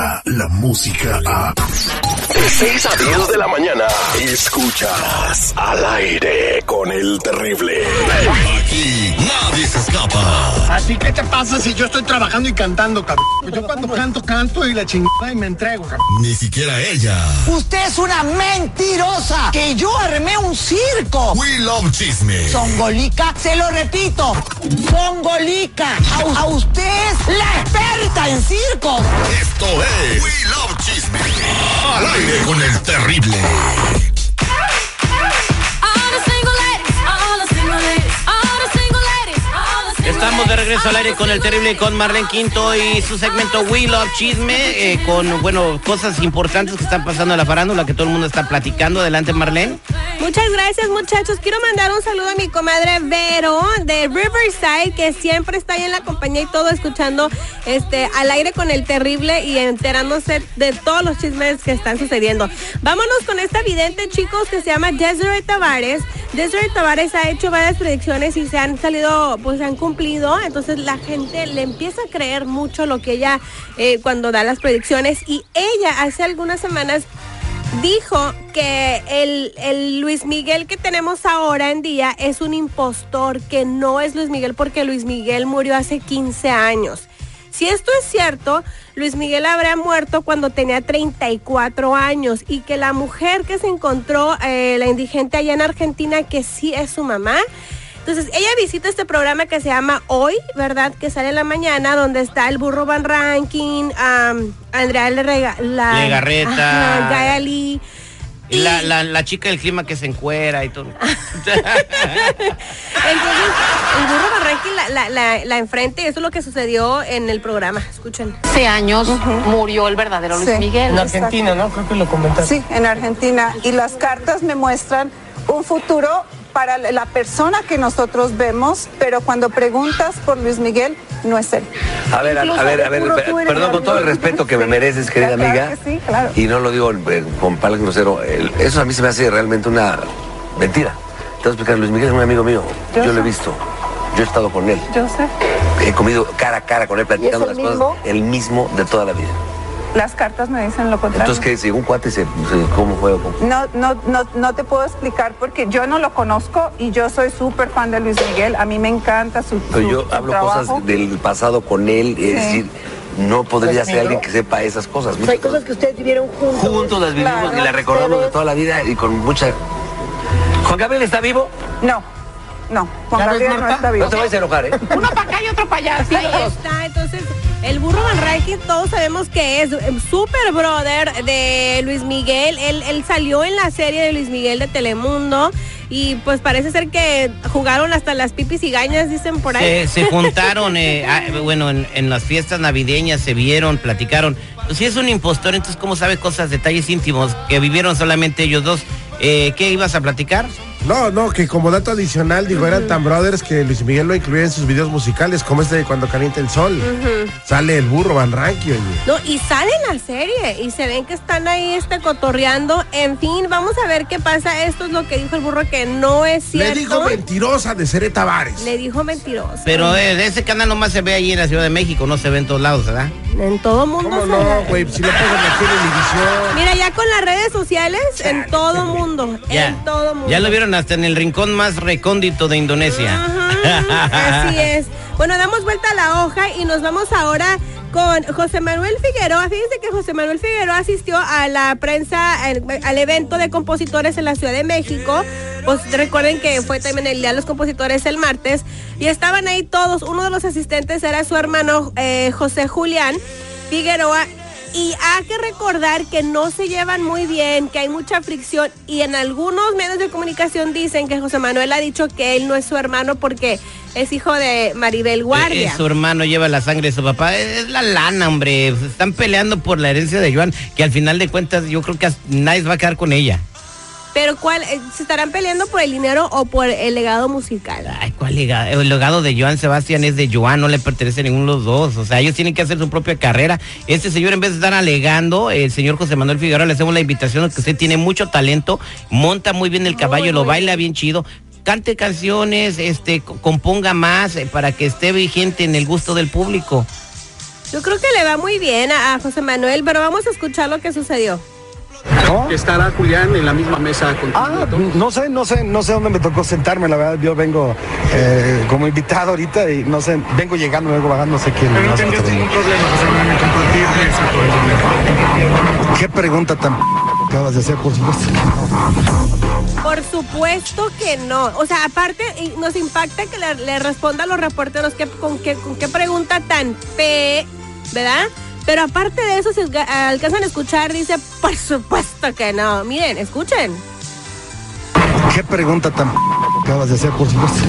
llega la música a... De 6 a 10 de la mañana, escuchas al aire con el terrible. Aquí nadie se escapa. Así que te pasa si yo estoy trabajando y cantando, cabrón? Pues yo cuando canto, canto y la chingada y me entrego, cabrón. Ni siquiera ella. Usted es una mentirosa. Que yo armé un circo. We Love Chisme. Songolica, se lo repito. Songolica. A, a usted es la experta en circos. Esto es con el terrible. Al aire con el terrible con Marlene Quinto y su segmento We Love Chisme eh, con bueno cosas importantes que están pasando en la farándula que todo el mundo está platicando. Adelante Marlene. Muchas gracias muchachos. Quiero mandar un saludo a mi comadre Vero de Riverside que siempre está ahí en la compañía y todo escuchando este al aire con el terrible y enterándose de todos los chismes que están sucediendo. Vámonos con esta vidente chicos que se llama Desiree Tavares. Desiree Tavares ha hecho varias predicciones y se han salido pues se han cumplido. Entonces la gente le empieza a creer mucho lo que ella eh, cuando da las predicciones y ella hace algunas semanas dijo que el, Luis Miguel que tenemos ahora en día es un impostor, que no es Luis Miguel porque Luis Miguel murió hace 15 años. Si esto es cierto, Luis Miguel habría muerto cuando tenía 34 años y que la mujer que se encontró, eh, la indigente allá en Argentina, que sí es su mamá, entonces, ella visita este programa que se llama Hoy, ¿verdad? Que sale en la mañana, donde está el burro Van Ranking, um, Andrea Lega, la, Legarreta. Gaia Lee. Y la, la, la, chica del clima que se encuera y todo. Entonces, el burro Van Ranking la, la, la, la enfrente y eso es lo que sucedió en el programa. Escuchen. Hace años uh -huh. murió el verdadero Luis sí. Miguel. En Argentina, ¿no? Creo que lo comentaste. Sí, en Argentina. Y las cartas me muestran un futuro para la persona que nosotros vemos, pero cuando preguntas por Luis Miguel, no es él. A ver, a, a ver, a ver, perdón con todo el respeto que me mereces, querida claro amiga. Que sí, claro. Y no lo digo eh, con palas grosero, el, eso a mí se me hace realmente una mentira. Te voy a explicar, Luis Miguel es un amigo mío, yo, yo lo he visto, yo he estado con él. Yo sé. He comido cara a cara con él, platicando las mismo? cosas, el mismo de toda la vida. Las cartas me dicen lo contrario. Entonces, ¿qué? Si un cuate se, ¿cómo fue? Cómo? No, no, no, no te puedo explicar porque yo no lo conozco y yo soy súper fan de Luis Miguel. A mí me encanta su, Pero su yo su hablo trabajo. cosas del pasado con él, es Sí. decir, no podría ser alguien que sepa esas cosas. Hay cosas que ustedes vivieron juntos. Juntos las vivimos Claro, y las recordamos ustedes- de toda la vida y con mucha... ¿Juan Gabriel está vivo? No, no, Juan ¿Ya ves, Gabriel no está vivo. No te vayas a enojar, ¿eh? Uno para acá y otro para allá. Sí, ahí está. Entonces, el burro Van Ranking, todos sabemos que es eh, super brother de Luis Miguel. Él, él salió en la serie de Luis Miguel de Telemundo. Y pues parece ser que jugaron hasta las pipis y gañas, dicen por ahí. Se, se juntaron, eh, ah, bueno, en, en las fiestas navideñas se vieron, platicaron. Pues si es un impostor, entonces ¿cómo sabe cosas, detalles íntimos que vivieron solamente ellos dos? Eh, ¿Qué ibas a platicar? No, no, que como dato adicional, digo, eran tan brothers que Luis Miguel lo incluía en sus videos musicales, como este de Cuando calienta el sol. Sale el burro Van Ranking, oye. No, y salen en la serie y se ven que están ahí este cotorreando. En fin, vamos a ver qué pasa. Esto es lo que dijo el burro que no es cierto. Le dijo mentirosa de Cere Tavares. Le dijo mentiroso. Pero eh, ese canal nomás se ve ahí en la Ciudad de México, no se ve en todos lados, ¿verdad? En todo mundo. ¿Cómo se no, güey? Si lo ponen aquí en Univisión. Mira, ya con las redes sociales, en todo mundo. Ya, En todo mundo. ya lo vieron hasta en el rincón más recóndito de Indonesia. Ajá, así es. Bueno, damos vuelta a la hoja y nos vamos ahora con José Manuel Figueroa. Fíjense que José Manuel Figueroa asistió a la prensa, al, evento de compositores en la Ciudad de México. Pues recuerden que fue también el Día de los Compositores el martes. Y estaban ahí todos. Uno de los asistentes era su hermano eh, José Julián Figueroa. Y hay que recordar que no se llevan muy bien, que hay mucha fricción y en algunos medios de comunicación dicen que José Manuel ha dicho que él no es su hermano porque es hijo de Maribel Eh, Guardia. eh, su hermano lleva la sangre de su papá. Es, la lana, hombre. Están peleando por la herencia de Joan, que al final de cuentas yo creo que nadie va a quedar con ella. Pero ¿cuál? eh, ¿Se estarán peleando por el dinero o por el legado musical? Ay, ¿cuál legado? El legado de Joan Sebastián es de Joan, no le pertenece a ninguno de los dos. O sea, ellos tienen que hacer su propia carrera. Este señor, en vez de estar alegando, el señor José Manuel Figueroa, le hacemos la invitación que usted tiene mucho talento, monta muy bien el caballo, lo baila bien chido. Cante canciones, este, co- componga más eh, para que esté vigente en el gusto del público. Yo creo que le va muy bien a, a José Manuel, pero vamos a escuchar lo que sucedió. ¿Estará Julián en la misma mesa contigo? Ah, no sé, no sé, no sé dónde me tocó sentarme, la verdad, yo vengo eh, como invitado ahorita y no sé, vengo llegando, vengo bajando, no sé quién. Pero no no sé tendrías hasta ningún dónde. problema, José Manuel, en compartir mesa con el ¿Qué pregunta tan acabas de hacer, por supuesto? Por supuesto que no. O sea, aparte y nos impacta que le, le responda a los reporteros que, con, qué, con qué pregunta tan pe, ¿verdad? Pero aparte de eso, si alca- alcanzan a escuchar, dice, por supuesto que no. Miren, escuchen. ¿Qué pregunta tan acabas de hacer, por supuesto?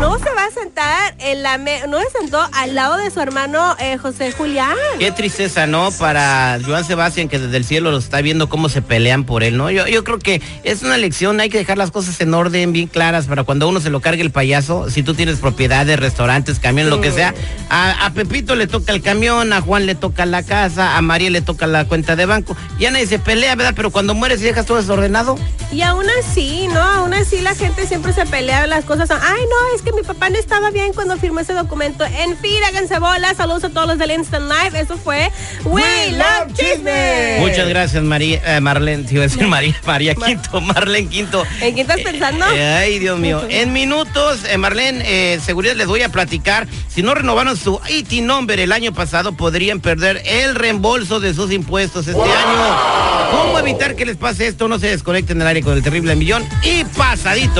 No se va a sentar en la me no se sentó al lado de su hermano eh, José Julián. Qué tristeza, ¿no? Para Joan Sebastián, que desde el cielo los está viendo cómo se pelean por él, ¿no? Yo, yo creo que es una lección, hay que dejar las cosas en orden, bien claras, para cuando uno se lo cargue el payaso, si tú tienes propiedades, restaurantes, camión, lo que sea, a, a Pepito le toca el camión, a Juan le toca la casa, a María le toca la cuenta de banco, ya nadie se pelea, ¿verdad? Pero cuando mueres y dejas todo desordenado, Y aún así, ¿no? Aún así la gente siempre se pelea las cosas. Ay, no, es que mi papá no estaba bien cuando firmó ese documento. En fin, háganse bolas. Saludos a todos los del Instant Live. Eso fue We Love Chisme. Muchas gracias, María, eh, Marlene, te iba a decir María, María Quinto, Marlene Quinto. ¿En qué estás pensando? Eh, ay, Dios mío. En minutos, eh, Marlene, eh, seguridad les voy a platicar. Si no renovaron su IT number el año pasado, podrían perder el reembolso de sus impuestos este año. ¿Cómo evitar que les pase esto? No se desconecten del aire con el terrible millón y pasadito.